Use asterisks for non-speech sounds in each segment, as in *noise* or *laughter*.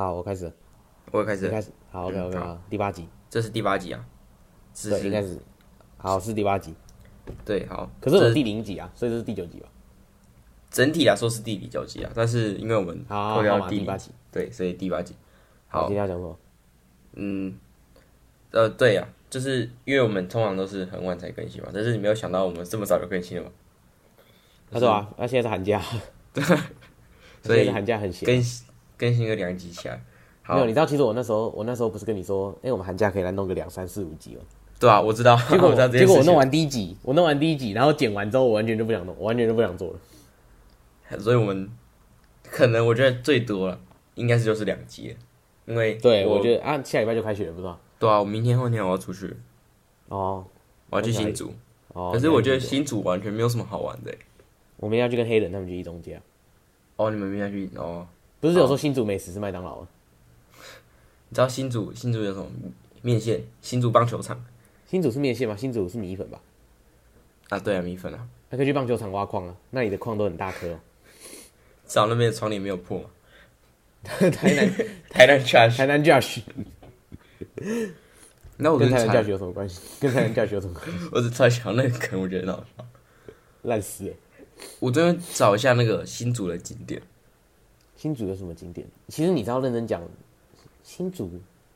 好，我开始。我开始。开始。好，OK OK，好，第八集。这是第八集啊。对，应该是。好，是第八集。对，好。可是我第零集啊，所以这是第九集吧？整体来说是第九集啊，但是因为我们扣掉第八集，对，所以第八集。好，今天要讲什么？嗯，呃，对呀，就是因为我们通常都是很晚才更新嘛，但是你没有想到我们这么早就更新了嘛？他说啊，那现在是寒假。*laughs* 对。所以寒假很闲，更更新个两集起来。没有，你知道，其实我那时候，我那时候不是跟你说，哎，我们寒假可以来弄个两三四五集哦？对啊，我知道。*laughs* 结果 *laughs* 结果我弄完第一集，我弄完第一集，然后剪完之后，我完全就不想弄，我完全就不想做了。所以我们可能我觉得最多了，应该是就是两集，因为对，我觉得啊，下礼拜就开学了，不知道。对啊，我明天后天我要出去。哦。我要去新竹。哦。可是我觉得新竹完全没有什么好玩的。我们要去跟黑人他们去一中街。哦，你们明天去哦？不是有说新竹美食是麦当劳吗？你知道新竹新竹有什么面线？新竹棒球场。新竹是面线吗？新竹是米粉吧？啊，对啊，米粉啊。还可以去棒球场挖矿啊，那里的矿都很大颗。至少那边的窗帘没有破。*laughs* *laughs* 台南台南 Josh 台南 Josh。那我跟台南 Josh 有什么关系？跟台南 Josh 有什么关系？*laughs* 我只在想那个梗，我觉得很好笑。烂死了。我这边找一下那个新竹的景点。新竹有什么景点？其实你知道，认真讲，新竹，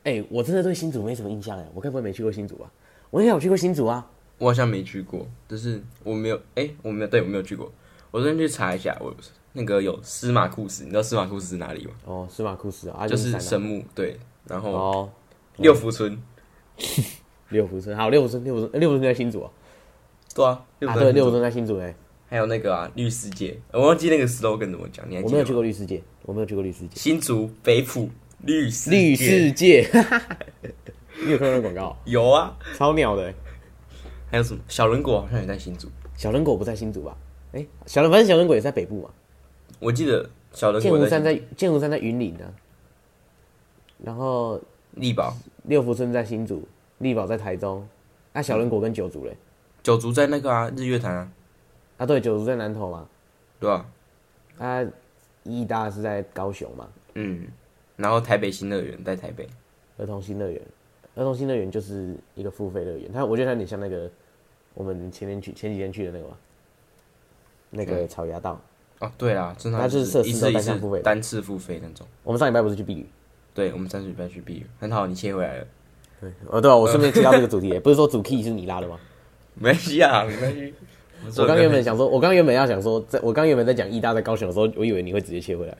哎、欸，我真的对新竹没什么印象哎。我该不会没去过新竹啊？我也有去过新竹啊。我好像没去过，就是我没有，哎、欸，我没有，对，我没有去过。我昨天去查一下，我那个有司马库斯，你知道司马库斯是哪里吗？哦，司马库斯啊，就是神木，对，然后哦，六福村，*laughs* 六福村，好，六福村，六福村，六福村在新竹啊。对啊，啊，对，六福村在新竹哎。还有那个啊，绿世界，我忘记那个 slogan 怎么讲，你还记得吗？我没有去过绿世界，我没有去过绿世界。新竹北埔绿世绿世界，*laughs* 你有看到那广告？有啊，超鸟的。还有什么？小人国好像也在新竹。小人国不在新竹吧？哎、欸，小人反正小人国也在北部嘛。我记得小人国剑湖山在剑湖山在云林呢。然后力宝六福村在新竹，力宝在台中。那、啊、小人国跟九族嘞？九族在那个啊，日月潭啊。啊，对，九族在南投嘛，对吧？啊，义大是在高雄嘛，嗯，然后台北新乐园在台北，儿童新乐园，儿童新乐园就是一个付费乐园，它我觉得它有点像那个我们前天去前几天去的那个嘛，那个草芽道。哦，对啊，它就是设施都单向付费，单次付费那种。我们上礼拜不是去避雨？对，我们上礼拜去避雨，很好，你切回来了。对，哦对啊，我顺便 *laughs* 提到这个主题，不是说主 key 是你拉的吗？没关系啊，没关系。我刚原本想说，我刚原本要想说，在我刚原本在讲义大在高雄的时候，我以为你会直接切回来。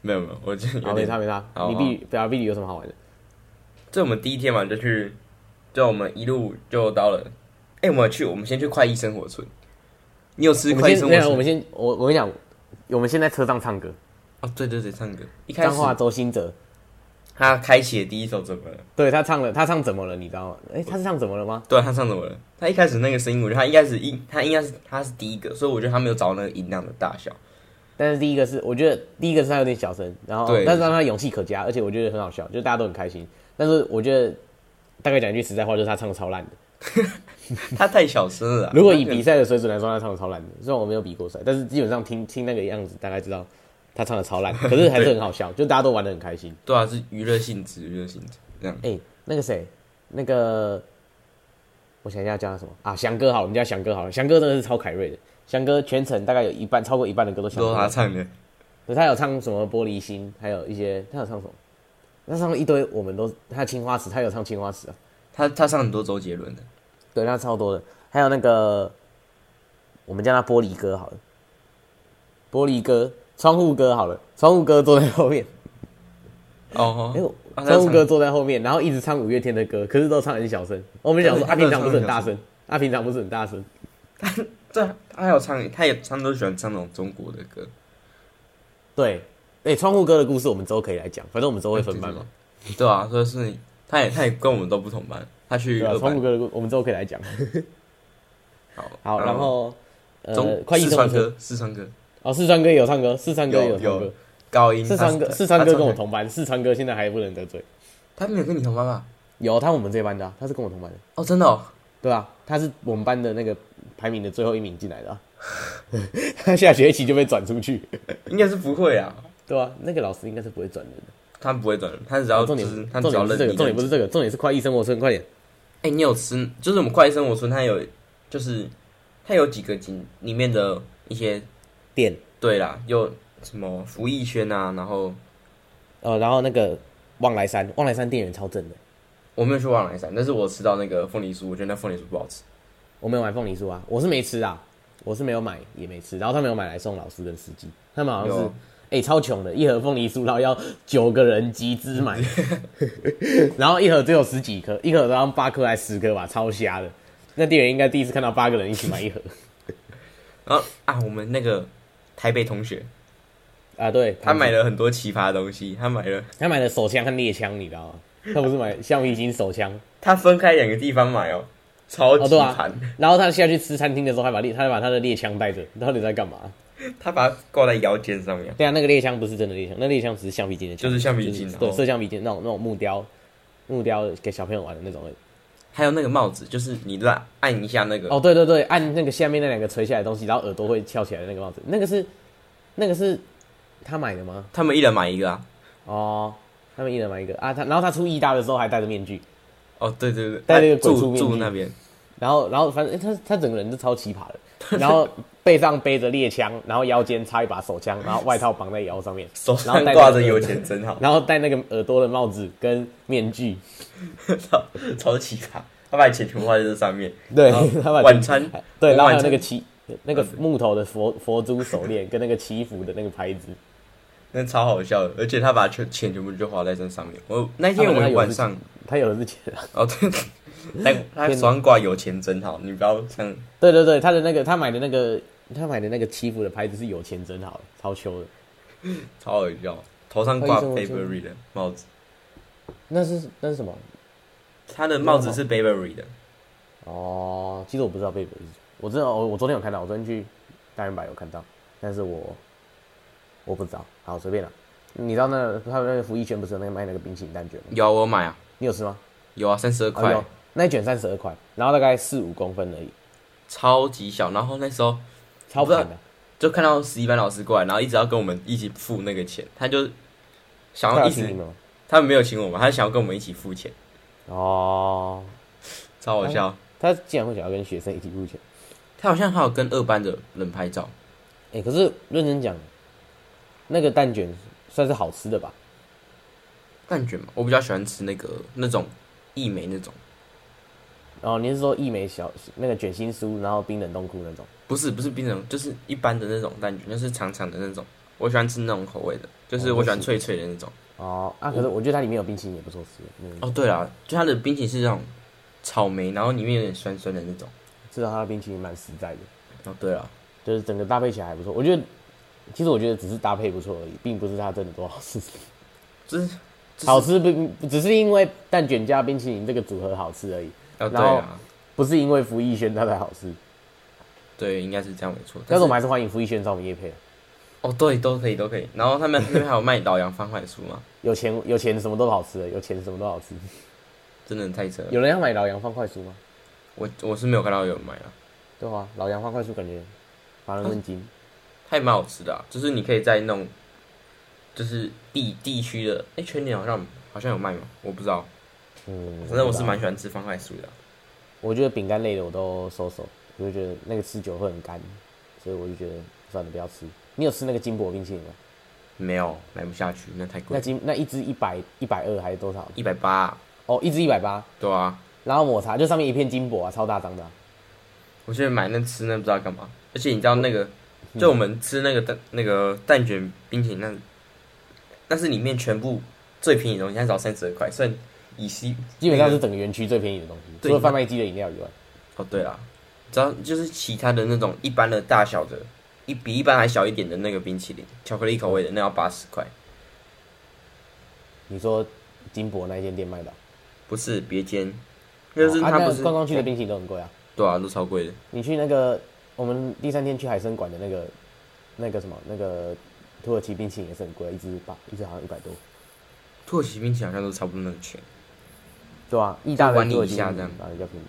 没有没有，我就好没差没差。你碧对啊，碧旅有什么好玩的？这我们第一天嘛，就去，就我们一路就到了。哎，我们去，我们先去快意生活村。你有吃快意生活村？我们先，我我跟你讲，我们先在车上唱歌。哦，对对对，唱歌。彰化周兴哲。他开启的第一首怎么了？对他唱了，他唱怎么了？你知道吗？哎、欸，他是唱怎么了吗？对，他唱怎么了？他一开始那个声音，我觉得他应该是音，他应该是他是第一个，所以我觉得他没有找那个音量的大小。但是第一个是，我觉得第一个是他有点小声，然后但是让他勇气可嘉，而且我觉得很好笑，就大家都很开心。但是我觉得大概讲一句实在话，就是他唱的超烂的，*laughs* 他太小声了。如果以比赛的水准来说，他唱的超烂的。虽然我没有比过赛，但是基本上听听那个样子，大概知道。他唱的超烂，可是还是很好笑，就大家都玩的很开心。对啊，是娱乐性质，娱乐性质这样。哎、欸，那个谁，那个，我想一下叫他什么啊？翔哥好，我们叫翔哥好了。翔哥真的是超凯瑞的，翔哥全程大概有一半，超过一半的歌都翔哥他唱的。可，他有唱什么玻璃心，还有一些他有唱什么？他唱了一堆，我们都他青花瓷，他有唱青花瓷啊。他他唱很多周杰伦的，对，他超多的。还有那个，我们叫他玻璃哥好了，玻璃哥。窗户哥好了，窗户哥坐在后面。哦，哎，窗户哥坐在后面，然后一直唱五月天的歌，可是都唱很小声。我们讲说，他平常不是很大声，他平常不是很大声。他这他还有唱，他也他们都喜欢唱那种中国的歌。对，哎，窗户哥的故事我们之后可以来讲，反正我们之后会分班嘛。对啊，所以是，他也他也跟我们都不同班，他去窗户哥的故，我们之后可以来讲。好，好，然后呃，快四川哥，四川哥。哦，四川哥也有唱歌，四川哥也有唱歌，高音。四川哥，四川哥跟我同班，四川哥现在还不能得罪。他没有跟你同班吗？有，他我们这班的，他是跟我同班的。哦，真的哦。对啊，他是我们班的那个排名的最后一名进来的。他下学期就被转出去，应该是不会啊。对啊，那个老师应该是不会转人的。他不会转，他只要重点是，他只要认这个，重点不是这个，重点是快意生活村，快点。哎、欸，你有吃？就是我们快意生活村，它有，就是它有几个景里面的一些店。对啦，又什么福义轩啊，然后，呃，然后那个望来山，望来山店员超正的。我没有去望来山，但是我吃到那个凤梨酥，我觉得那凤梨酥不好吃。我没有买凤梨酥啊，我是没吃啊，我是没有买也没吃，然后他没有买来送老师跟司机，他们好像是。哎、欸，超穷的，一盒凤梨酥，然后要九个人集资买，*laughs* 然后一盒只有十几颗，一盒都要八颗还是十颗吧，超瞎的。那店员应该第一次看到八个人一起买一盒。*laughs* 然后啊，我们那个台北同学啊，对，他买了很多奇葩的东西，他买了，他买了手枪和猎枪，你知道吗？*laughs* 他不是买橡皮筋手枪，他分开两个地方买哦，超级惨、哦啊。然后他下去吃餐厅的时候，还把猎，他还把他的猎枪带着，到底在干嘛？他把它挂在腰间上面。对啊，那个猎枪不是真的猎枪，那猎枪只是橡皮筋的枪，就是橡皮筋，就是、对，射橡皮筋那种那种木雕，木雕给小朋友玩的那种。还有那个帽子，就是你拉按一下那个。哦，对对对，按那个下面那两个垂下来的东西，然后耳朵会翘起来的那个帽子，那个是那个是他买的吗？他们一人买一个啊。哦，他们一人买一个啊。他然后他出意大的时候还戴着面具。哦，对对对，戴那个鬼畜面具住那边。然后然后反正他他整个人就超奇葩的，*laughs* 然后。背上背着猎枪，然后腰间插一把手枪，然后外套绑在腰上面，手上挂着有钱真好，然后戴那个耳朵的帽子跟面具，超 *laughs* 超奇葩。他把钱全部花在这上面，对，他把晚餐对，然后那个祈那个木头的佛佛珠手链跟那个祈福的那个牌子，那超好笑的。而且他把全钱全部就花在这上面。我那天我们晚上他有的是钱啊，哦对，*laughs* 他他手上挂有钱真好，你不要像对对对，他的那个他买的那个。他买的那个祈福的牌子是有钱真好，超秋的，超好笑。头上挂 Burberry 的帽子，那是那是什么？他的帽子是 Burberry 的。哦，其实我不知道 Burberry，我知道我我昨天有看到，我昨天去大润百有看到，但是我我不知道。好，随便了。你知道那他们那个福一轩不是有那个卖那个冰淇淋蛋卷吗？有，我买啊。你有吃吗？有啊，三十二块。那一卷三十二块，然后大概四五公分而已，超级小。然后那时候。超的，就看到十一班老师过来，然后一直要跟我们一起付那个钱，他就想要一直，他们没有请我们，他想要跟我们一起付钱。哦，超好笑。他竟然会想要跟学生一起付钱，他好像还有跟二班的人拍照。哎、欸，可是认真讲，那个蛋卷算是好吃的吧？蛋卷嘛，我比较喜欢吃那个那种义美那种。哦，你是说义美小那个卷心酥，然后冰冷冻库那种？不是不是冰冷，就是一般的那种蛋卷，就是长长的那种。我喜欢吃那种口味的，就是我喜欢脆脆的那种。哦啊，可是我觉得它里面有冰淇淋也不错吃。嗯、哦，对了，就它的冰淇淋是那种草莓，然后里面有点酸酸的那种。至少它的冰淇淋蛮实在的。哦，对了，就是整个搭配起来还不错。我觉得，其实我觉得只是搭配不错而已，并不是它真的多好吃。就是好吃不只是因为蛋卷加冰淇淋这个组合好吃而已。哦，对啊，不是因为福艺轩它才好吃。对，应该是这样没错。但是我们还是欢迎福艺轩找我们业配。哦，对，都可以，都可以。然后他们 *laughs* 那边还有卖老杨方块酥吗？有钱有钱什么都好吃的，有钱什么都好吃。真的太扯了。有人要买老杨方块酥吗？我我是没有看到有人买啊。对啊，老杨方块酥感觉乏人问津。它也蛮好吃的啊，就是你可以在那种，就是地地区的，哎，全年好像好像有卖吗？我不知道。嗯，反正我是蛮喜欢吃方块酥的。我觉得饼干类的我都收手。我就觉得那个吃久会很干，所以我就觉得算了，不要吃。你有吃那个金箔冰淇淋吗？没有，买不下去，那太贵。那金那一支一百一百二还是多少？一百八。哦，一支一百八。对啊。然后抹茶就上面一片金箔啊，超大张的、啊。我觉得买那吃那不知道干嘛，而且你知道那个，就我们吃那个蛋、嗯、那个蛋卷冰淇淋，那那是里面全部最便宜的东西，它只要三十二块，算以西基本上是整个园区最便宜的东西，除了贩卖机的饮料以外。哦，对啦。只要就是其他的那种一般的大小的，一比一般还小一点的那个冰淇淋，巧克力口味的那要八十块。你说金箔那一间店卖的？不是别间，就是他不是观光区的冰淇淋都很贵啊。对啊，都超贵的。你去那个我们第三天去海生馆的那个那个什么那个土耳其冰淇淋也是很贵，一支八一支好像一百多。土耳其冰淇淋好像都差不多那个钱。对啊，意大利土耳其这样反正比较便宜。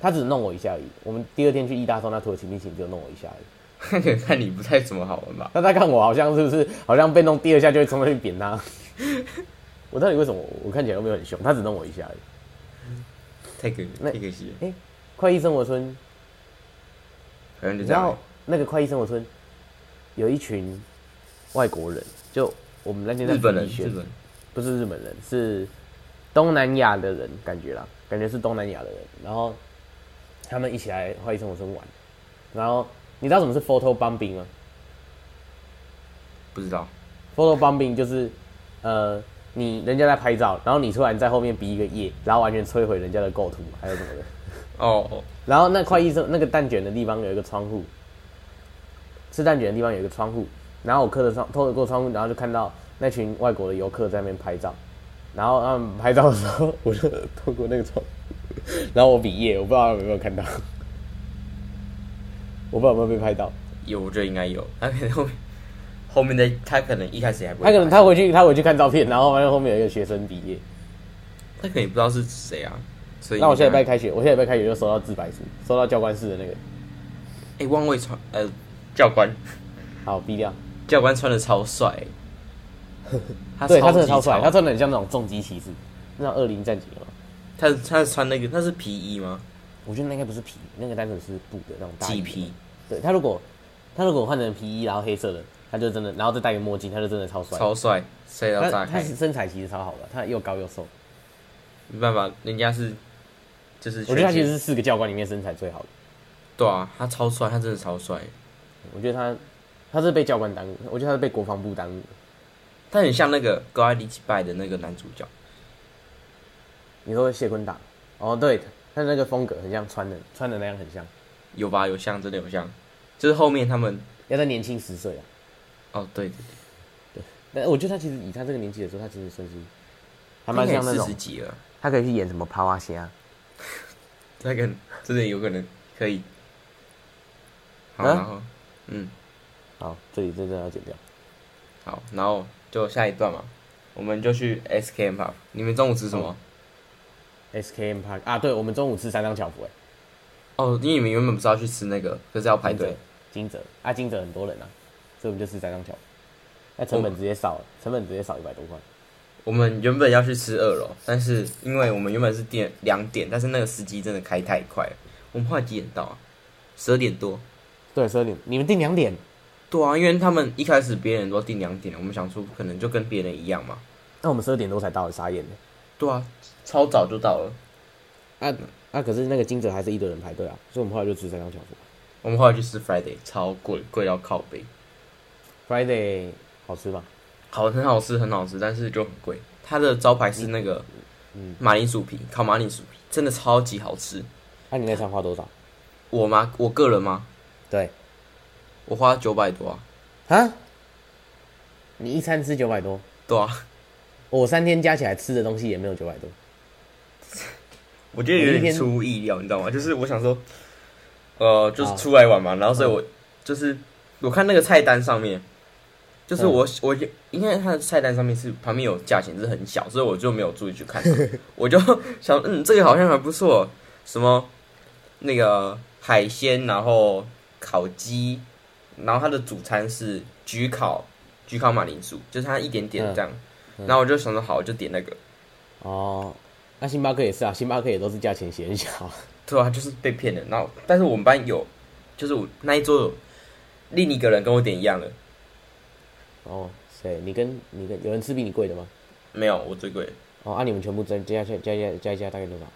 他只弄我一下而已。我们第二天去意大的时候，那土耳其冰淇淋就弄我一下而已。看你不太怎么好玩吧？那他看我好像是不是好像被弄第二下就会冲上去扁他？*laughs* 我到底为什么我看起来又没有很凶？他只弄我一下而已。太可太可惜了。哎、欸，快意生活村，你知道那个快意生活村有一群外国人，就我们那天在日本人，日本不是日本人，是东南亚的人，感觉啦，感觉是东南亚的人。然后他们一起来花艺生活村玩。然后你知道什么是 photo bombing 吗？不知道。photo bombing 就是呃。你人家在拍照，然后你突然在后面比一个耶，然后完全摧毁人家的构图，还有什么的？哦哦。然后那快医生那个蛋卷的地方有一个窗户，吃蛋卷的地方有一个窗户，然后我客的窗透过窗户，然后就看到那群外国的游客在那边拍照，然后他们拍照的时候，我就透过那个窗，然后我比耶，我不知道有没有看到，*laughs* 我不知道有没有被拍到，有，我觉得应该有，他可能后面。后面的他可能一开始还不会，他可能他回去他回去看照片，然后发现后面有一个学生毕业，他可能也不知道是谁啊。所以那我现在礼拜开学，我现在礼拜开学就收到自白书，收到教官室的那个。哎、欸，汪卫传呃教官，好逼掉。教官穿的超帅、欸，*laughs* 他对他真的超帅，他穿的很像那种重机骑士，那种恶灵战警哦。他他穿那个，那是皮衣吗？我觉得那应该不是皮，那个单纯是布的那种大皮。对他如果他如果换成皮衣，然后黑色的。他就真的，然后再戴个墨镜，他就真的超帅，超帅，帅到炸开。他身材其实超好的，他又高又瘦。没办法，人家是，就是我觉得他其实是四个教官里面身材最好的。对啊，他超帅，他真的超帅。我觉得他，他是被教官耽误，我觉得他是被国防部耽误。他很像那个《高爱丽奇拜》的那个男主角。你说谢坤达？哦，对，他的那个风格很像穿的，穿的那样很像。有吧？有像，真的有像。就是后面他们要再年轻十岁啊。哦，对对对，但我觉得他其实以他这个年纪来说，他其实算是还蛮像那种，他可以去演什么趴蛙虾，*laughs* 他可能真的有可能可以。好，然后嗯，好，这里真的要剪掉。好，然后就下一段嘛，我们就去 SKM Park。你们中午吃什么？SKM Park 啊，对，我们中午吃三张巧福哎。哦，因为你们原本不是要去吃那个，可是要排队。金泽啊，金泽很多人啊。所以我们就吃三张桥，那成本直接少了，成本直接少一百多块。我们原本要去吃二楼，但是因为我们原本是点两点，但是那个司机真的开太快了。我们后来几点到啊？十二点多。对，十二点。你们订两点？对啊，因为他们一开始别人都定两点，我们想说可能就跟别人一样嘛。那我们十二点多才到，傻眼呢。对啊，超早就到了。啊啊！可是那个金泽还是一堆人排队啊，所以我们后来就吃三张桥。我们后来去吃 Friday，超贵，贵到靠背。Friday 好吃吧？好，很好吃，很好吃，但是就很贵。它的招牌是那个，嗯，马铃薯皮，烤马铃薯皮，真的超级好吃。那、啊、你那餐花多少？我吗？我个人吗？对，我花九百多啊。啊？你一餐吃九百多？对啊。我三天加起来吃的东西也没有九百多。*laughs* 我觉得有点出乎意料，你知道吗？就是我想说，呃，就是出来玩嘛，然后所以我就是。我看那个菜单上面，就是我、嗯、我因为它的菜单上面是旁边有价钱，是很小，所以我就没有注意去看。*laughs* 我就 *laughs* 想，嗯，这个好像还不错，什么那个海鲜，然后烤鸡，然后它的主餐是焗烤焗烤马铃薯，就是它一点点这样。嗯嗯、然后我就想说，好，我就点那个。哦，那星巴克也是啊，星巴克也都是价钱写很小。对啊，就是被骗的。然后，但是我们班有，就是我那一桌有。另一个人跟我点一样的。哦，谁？你跟你跟有人吃比你贵的吗？没有，我最贵。哦，按、啊、你们全部加加加加加加大概多少？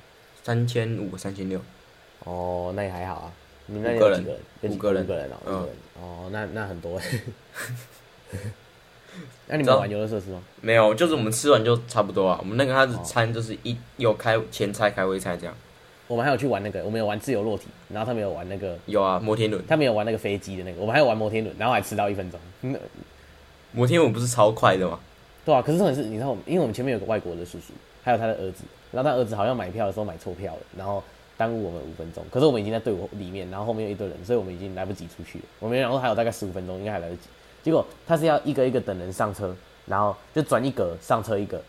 三千五，三千六。哦，那也还好啊。你们那有几个人？五个人，五个人哦。嗯。哦，那那很多。*laughs* 那你们玩游乐设施吗？没有，就是我们吃完就差不多啊。我们那个它的餐就是一有开前菜、开胃菜这样。我们还有去玩那个，我们有玩自由落体，然后他们有玩那个，有啊，摩天轮，他们有玩那个飞机的那个，我们还有玩摩天轮，然后还迟到一分钟。*laughs* 摩天轮不是超快的吗？对啊，可是重点是，你知道，因为我们前面有个外国的叔叔，还有他的儿子，然后他儿子好像买票的时候买错票了，然后耽误我们五分钟。可是我们已经在队伍里面，然后后面有一堆人，所以我们已经来不及出去了。我们然后还有大概十五分钟，应该还来得及。结果他是要一个一个等人上车，然后就转一格上车一个，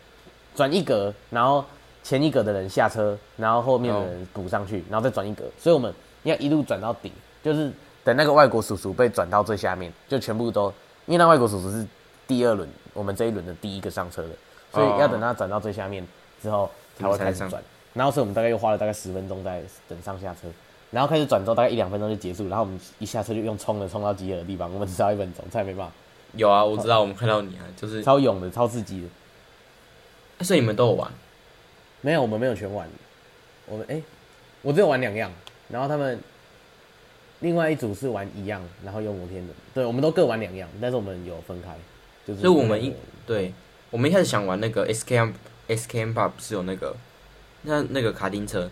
转一格，然后。前一格的人下车，然后后面的人补上去，然后再转一格，所以我们要一路转到底，就是等那个外国叔叔被转到最下面，就全部都，因为那外国叔叔是第二轮，我们这一轮的第一个上车的，所以要等他转到最下面之后才会开始转。然后所以我们大概又花了大概十分钟在等上下车，然后开始转之后大概一两分钟就结束，然后我们一下车就用冲的冲到集合的地方，我们只要一分钟，才没办法。有啊，我知道，我们看到你啊，就是超勇的，超刺激的。所以你们都有玩？没有，我们没有全玩。我们哎、欸，我只有玩两样，然后他们另外一组是玩一样，然后用摩天轮。对，我们都各玩两样，但是我们有分开。就是，所以我们一对，我们一开始想玩那个 SKM SKM Park 不是有那个那那个卡丁车，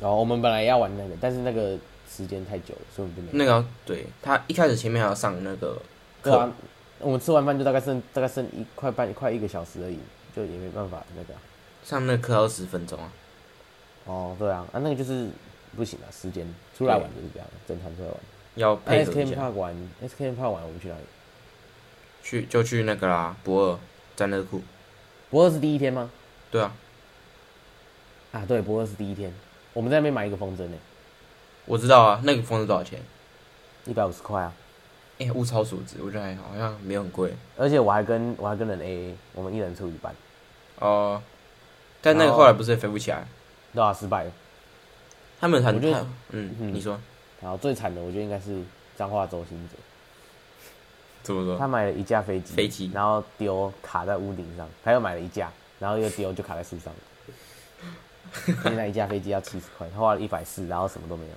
然后我们本来要玩那个，但是那个时间太久了，所以我们就没。那个对他一开始前面还要上那个。课啊，我们吃完饭就大概剩大概剩一块半快一个小时而已，就也没办法那个、啊。上那课要十分钟啊。哦，对啊，啊那个就是不行啊，时间出来玩就是这样，整团出来玩。要配合一下。SKM Park 玩，SKM Park 玩，我们去哪里？去就去那个啦，博二战乐库。博尔是第一天吗？对啊。啊，对，驳二是第一天，我们在那边买一个风筝呢。我知道啊，那个风筝多少钱？一百五十块啊。哎、欸，物超所值，我觉得还好，好像没有很贵。而且我还跟我还跟人 AA，我们一人出一半。哦、呃。但那个后来不是也飞不起来？对啊，失败了。他们很，我觉得，嗯，嗯你说。然后最惨的，我觉得应该是彰化周星哲。*laughs* 怎么说？他买了一架飞机，飞机，然后丢卡在屋顶上，他又买了一架，然后又丢就卡在树上。*laughs* 现在一架飞机要七十块，他花了一百四，然后什么都没有。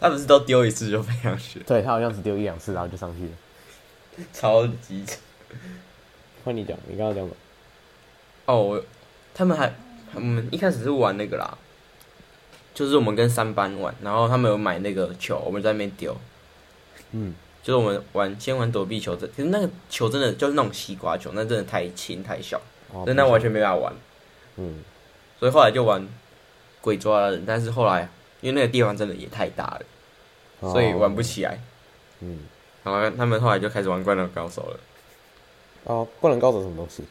他不是都丢一次就飞上去？对，他好像只丢一两次，然后就上去了。超级扯。换你讲，你刚刚讲什么？哦，我他们还我们一开始是玩那个啦，就是我们跟三班玩，然后他们有买那个球，我们在那边丢。嗯，就是我们玩先玩躲避球，这其实那个球真的就是那种西瓜球，那真的太轻太小，哦、真的完全没办法玩。嗯，所以后来就玩鬼抓人，但是后来。因为那个地方真的也太大了，所以玩不起来。嗯，然后他们后来就开始玩《灌篮高手》了。哦，《灌篮高手》什么东西？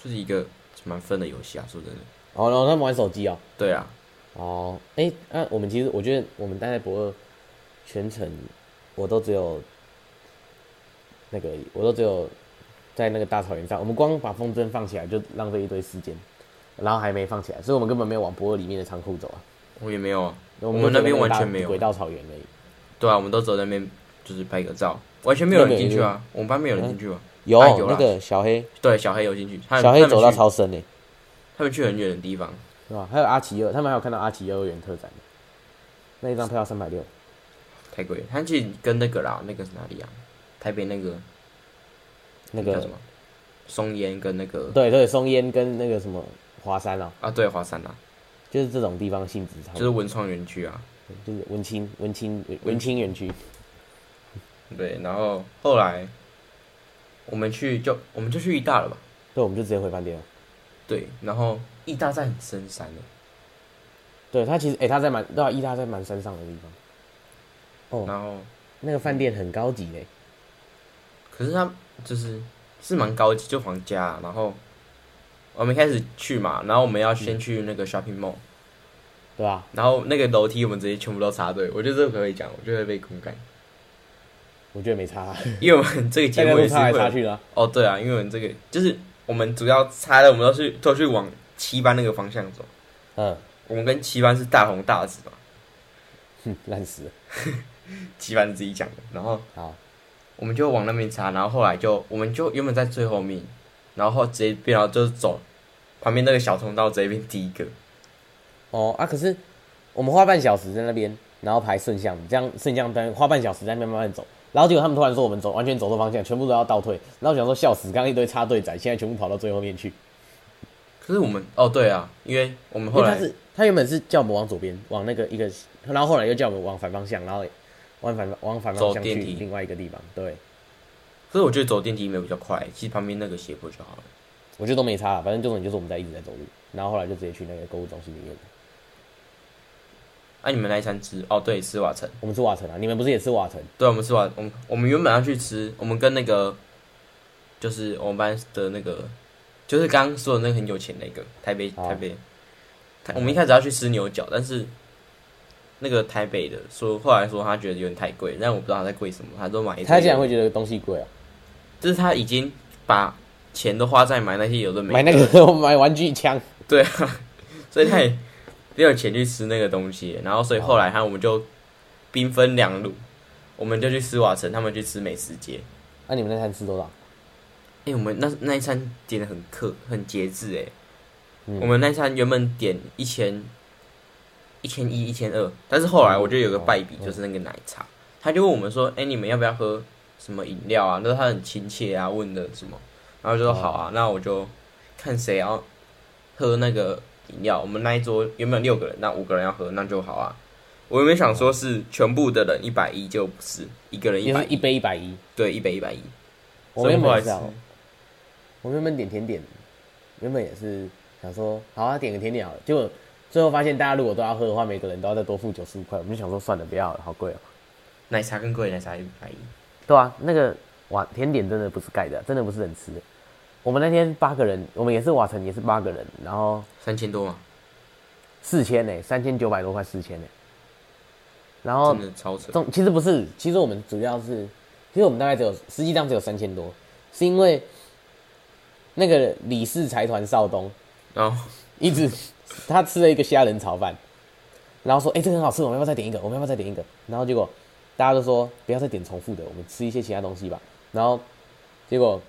就是一个蛮分的游戏啊，说真的。哦，然后他们玩手机啊？对啊。哦，哎，那我们其实我觉得我们待在博二全程，我都只有那个，我都只有在那个大草原上，我们光把风筝放起来就浪费一堆时间，然后还没放起来，所以我们根本没有往博二里面的仓库走啊。我也没有啊，我们那边完全没有轨道草原而已。对啊，我们都走在那边，就是拍个照，完全没有人进去啊。我们班没有人进去啊。有那个小黑，对，小黑有进去。小黑走到超深诶，他们去很远的地方，是吧？还有阿奇二，他们还有看到阿奇幼儿园特展。那一张票三百六，太贵了。他去跟那个啦，那个是哪里啊？台北那个，那个叫什么？松烟跟那个，对对，松烟跟那个什么华山啊？啊，对，华山啊。就是这种地方性质差，就是文创园区啊，就是文青文青文青园区。对，然后后来我们去就我们就去义大了吧？对，我们就直接回饭店了。对，然后义大在很深山的。对，他其实哎，他在蛮对啊，义大在蛮山上的地方。哦，然后那个饭店很高级嘞。可是他就是是蛮高级，就皇家，然后。我们开始去嘛，然后我们要先去那个 shopping mall，对吧？然后那个楼梯我们直接全部都插队，我觉得这个可以讲，我觉得被公干。我觉得没插，*laughs* 因为我们这个节目也是会插去的。哦，对啊，因为我们这个就是我们主要插的，我们都是都去往七班那个方向走。嗯，我们跟七班是大红大紫嘛。哼，*laughs* 烂死了。*laughs* 七班自己讲的，然后好，我们就往那边插，然后后来就我们就原本在最后面，然后直接变到就是走。旁边那个小通道这边第一个，哦啊！可是我们花半小时在那边，然后排顺向，这样顺向灯花半小时在那边慢慢走，然后结果他们突然说我们走完全走错方向，全部都要倒退，然后想说笑死，刚刚一堆插队仔，现在全部跑到最后面去。可是我们哦对啊，因为我们后来他是他原本是叫我们往左边，往那个一个，然后后来又叫我们往反方向，然后往反往反方向去另外一个地方。对，所以我觉得走电梯没有比较快，其实旁边那个斜坡就好了。我觉得都没差，反正重点就是我们在一直在走路，然后后来就直接去那个购物中心里面。哎、啊，你们那一餐吃？哦，对，吃瓦城。我们吃瓦城啊，你们不是也吃瓦城？对，我们吃瓦，我们我们原本要去吃，我们跟那个就是我们班的那个，就是刚刚说的那个很有钱那个台北台北，台，我们一开始要去吃牛角，但是那个台北的说后来说他觉得有点太贵，但我不知道他在贵什么，他都买一。他竟然会觉得东西贵啊？就是他已经把。钱都花在买那些有的没的，买那个 *laughs* 买玩具枪，对啊，*laughs* 所以他也没有钱去吃那个东西。然后所以后来他我们就兵分两路，我们就去斯瓦城，他们去吃美食街。那、啊、你们那餐吃多少？哎、欸，我们那那一餐点的很克很节制哎。嗯、我们那餐原本点一千一千一一千二，但是后来我就有个败笔，就是那个奶茶。他就问我们说：“哎、欸，你们要不要喝什么饮料啊？”那他很亲切啊，问的什么，然后就说：“好啊，那我就看谁要喝那个饮料。”我们那一桌原本六个人，那五个人要喝，那就好啊。我原本想说是全部的人一百一，就不是一个人一百一杯一百一，对，一杯一百一。我原本也是，我原本点甜点，原本也是想说好啊，点个甜点好了。结果最后发现大家如果都要喝的话，每个人都要再多付九十五块。我们就想说算了，不要了，好贵哦。奶茶更贵，奶茶一百一。对啊，那个哇，甜点真的不是盖的，真的不是人吃的。我们那天八个人，我们也是瓦城，也是八个人，然后三千多嘛，四千呢，三千九百多块，四千呢。然后真的超扯。其实不是，其实我们主要是，其实我们大概只有实际上只有三千多，是因为那个李氏财团少东，然后一直他吃了一个虾仁炒饭，然后说：“哎、欸，这个很好吃，我们要不要再点一个？我们要不要再点一个？”然后结果。大家都说不要再点重复的，我们吃一些其他东西吧。然后结果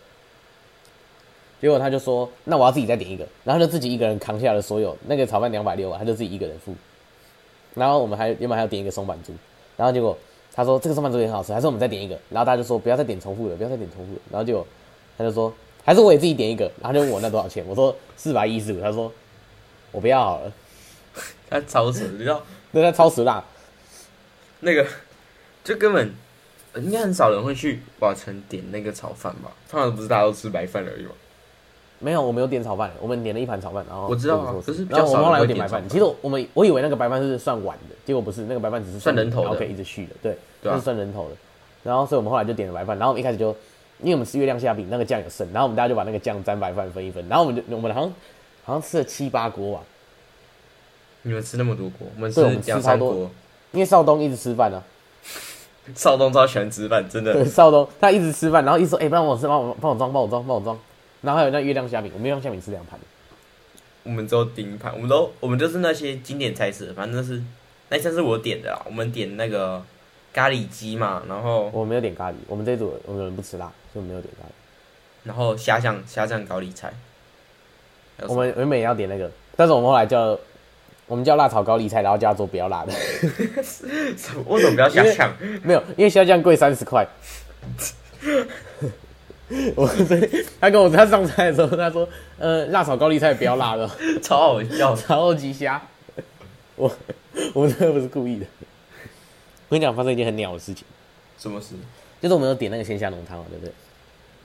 结果他就说：“那我要自己再点一个。”然后就自己一个人扛下了所有那个炒饭两百六啊，他就自己一个人付。然后我们还原本还要点一个松板猪，然后结果他说这个松板猪也很好吃，还是我们再点一个。然后大家就说不要再点重复的，不要再点重复的。然后结果他就说还是我也自己点一个。然后就问我那多少钱？我说四百一十五。他说我不要好了，他超时，你知道？对，他超时啦，那个。就根本应该很少人会去瓦城点那个炒饭吧？通常不是大家都吃白饭而已吗？没有，我们有点炒饭，我们点了一盘炒饭，然后我知道啊，可是然后我们后来有点白饭。其实我们我以为那个白饭是算碗的，结果不是，那个白饭只是算人头的，然后可以一直续的，对，对啊、是算人头的。然后所以我们后来就点了白饭，然后我们一开始就因为我们吃月亮虾饼，那个酱有剩，然后我们大家就把那个酱沾白饭分一分，然后我们就我们好像好像吃了七八锅吧。你们吃那么多锅？我们吃两三锅，因为少东一直吃饭啊。少东超喜欢吃饭，真的。对，少东他一直吃饭，然后一直说：“哎、欸，帮我吃，帮我帮我装，帮我装，帮我装。”然后还有那月亮虾饼，我们月亮虾饼吃两盘。我们只有点一盘，我们都我们就是那些经典菜式，反正是那餐是我点的啦。我们点那个咖喱鸡嘛，然后我没有点咖喱，我们这一组我们有人不吃辣，所以我没有点咖喱。然后虾酱虾酱高丽菜，我们原本也要点那个，但是我们后来叫。我们叫辣炒高丽菜，然后叫他做不要辣的。*laughs* 为什么不要虾酱？没有，因为虾酱贵三十块。我他跟我他上菜的时候，他说：“呃，辣炒高丽菜不要辣的。”超好笑，*laughs* 超级虾。我我们真的不是故意的。我跟你讲，发生一件很鸟的事情。什么事？就是我们有点那个鲜虾浓汤嘛，对不对？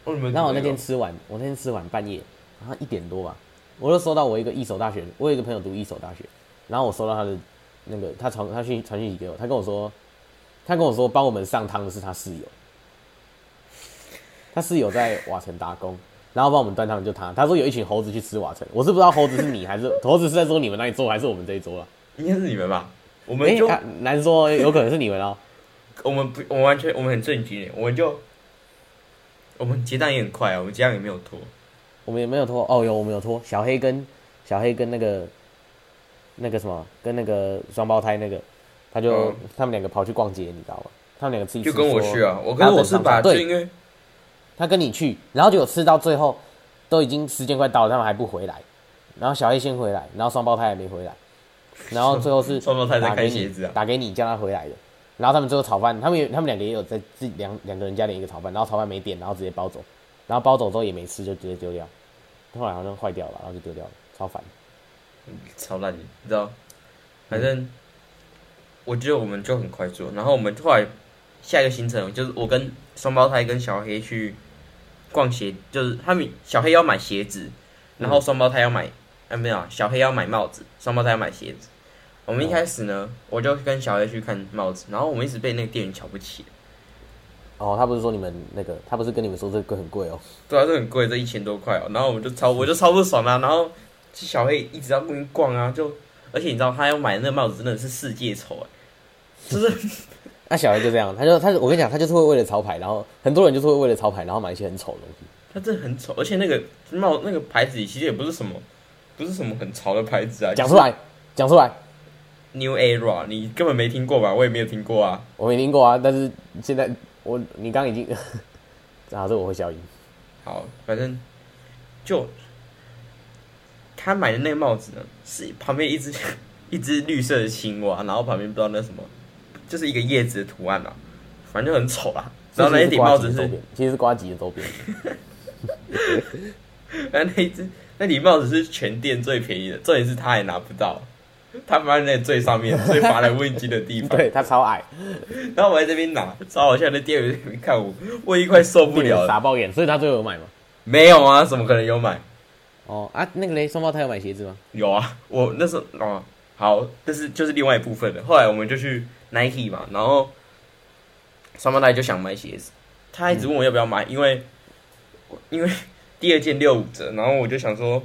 哦、然后我那天吃完，我那天吃完半夜，然后一点多吧，我就收到我一个一手大学，我有一个朋友读一手大学。然后我收到他的那个，他传他讯传讯息给我，他跟我说，他跟我说帮我们上汤的是他室友，他室友在瓦城打工，然后帮我们端汤就他，他说有一群猴子去吃瓦城，我是不知道猴子是你还是 *laughs* 猴子是在说你们那一桌还是我们这一桌啊？应该是你们吧？我们就、难说，有可能是你们哦。我们不，我们完全我们很正经，我们就我们结账也很快啊，我们结账也没有拖，我们也没有拖哦，有我们有拖，小黑跟小黑跟那个。那个什么，跟那个双胞胎那个，他就、嗯、他们两个跑去逛街，你知道吗？他们两个自己就跟我去啊，我跟我是把对，因为他跟你去，然后结果吃到最后都已经时间快到了，他们还不回来，然后小 A 先回来，然后双胞胎还没回来，然后最后是 *laughs* 双胞胎在开鞋子啊，打给你叫他回来的，然后他们最后炒饭，他们他们两个也有在自己两两个人家点一个炒饭，然后炒饭没点，然后直接包走，然后包走之后也没吃，就直接丢掉，后来好像坏掉了，然后就丢掉了，超烦。超烂，你知道？反正我觉得我们就很快做，然后我们后来下一个行程就是我跟双胞胎跟小黑去逛鞋，就是他们小黑要买鞋子，然后双胞胎要买，哎没有，小黑要买帽子，双胞胎要买鞋子。我们一开始呢，我就跟小黑去看帽子，然后我们一直被那个店员瞧不起。哦，他不是说你们那个，他不是跟你们说这个很贵哦？对啊，这很贵，这一千多块哦。然后我们就超，我就超不爽啊，然后。小黑一直要跟你逛啊，就而且你知道他要买的那个帽子真的是世界丑哎，就是 *laughs* 那小黑就这样，他就他我跟你讲，他就是会为了潮牌，然后很多人就是会为了潮牌，然后买一些很丑的东西。他真的很丑，而且那个帽那个牌子其实也不是什么，不是什么很潮的牌子啊。讲出来，讲出来。New Era，你根本没听过吧？我也没有听过啊。我没听过啊，但是现在我你刚刚已经，*laughs* 啊，这我会消音。好，反正就他买的那个帽子呢，是旁边一只 *laughs* 一只绿色的青蛙，然后旁边不知道那什么，就是一个叶子的图案啊，反正就很丑啦。然后那一顶帽子是，其实是瓜吉的周边。*laughs* 反正那一只那顶帽子是全店最便宜的，重点是他也拿不到。他放在那最上面最乏人问津的地方，*laughs* 对他超矮，然后我在这边拿，超好笑。那店员在那边看我，我一快受不了了，傻爆眼。所以他最后有买吗？没有啊，怎么可能有买？哦啊，那个嘞，双胞胎有买鞋子吗？有啊，我那时候哦，好，但是就是另外一部分的。后来我们就去 Nike 嘛，然后双胞胎就想买鞋子，他一直问我要不要买，嗯、因为因为第二件六五折，然后我就想说。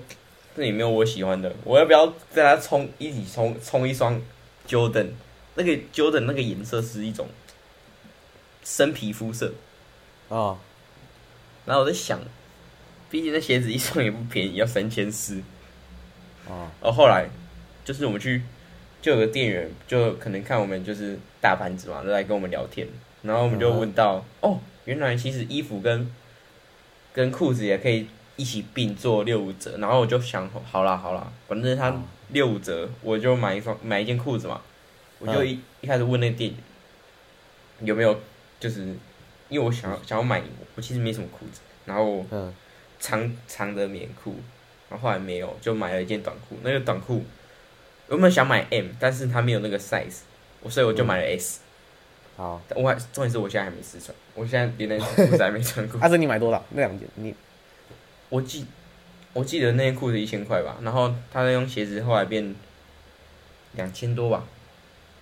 这里没有我喜欢的，我要不要跟他冲一起冲冲一双 Jordan？那个 Jordan 那个颜色是一种深皮肤色哦。然后我在想，毕竟那鞋子一双也不便宜，要三千四哦。然后后来就是我们去，就有个店员就可能看我们就是大盘子嘛，就来跟我们聊天。然后我们就问到，嗯、哦，原来其实衣服跟跟裤子也可以。一起并做六五折，然后我就想，好啦好啦，反正他六五折，我就买一双买一件裤子嘛。我就一、嗯、一开始问那店员有没有，就是因为我想要想要买，我其实没什么裤子，然后长长的棉裤，然后后来没有，就买了一件短裤。那个短裤我原本想买 M，但是他没有那个 size，我所以我就买了 S。嗯、好，我还重点是我现在还没试穿，我现在连那裤子还没穿过。阿、啊、你买多少？那两件你？我记，我记得那件裤子一千块吧，然后他那双鞋子后来变两千多吧，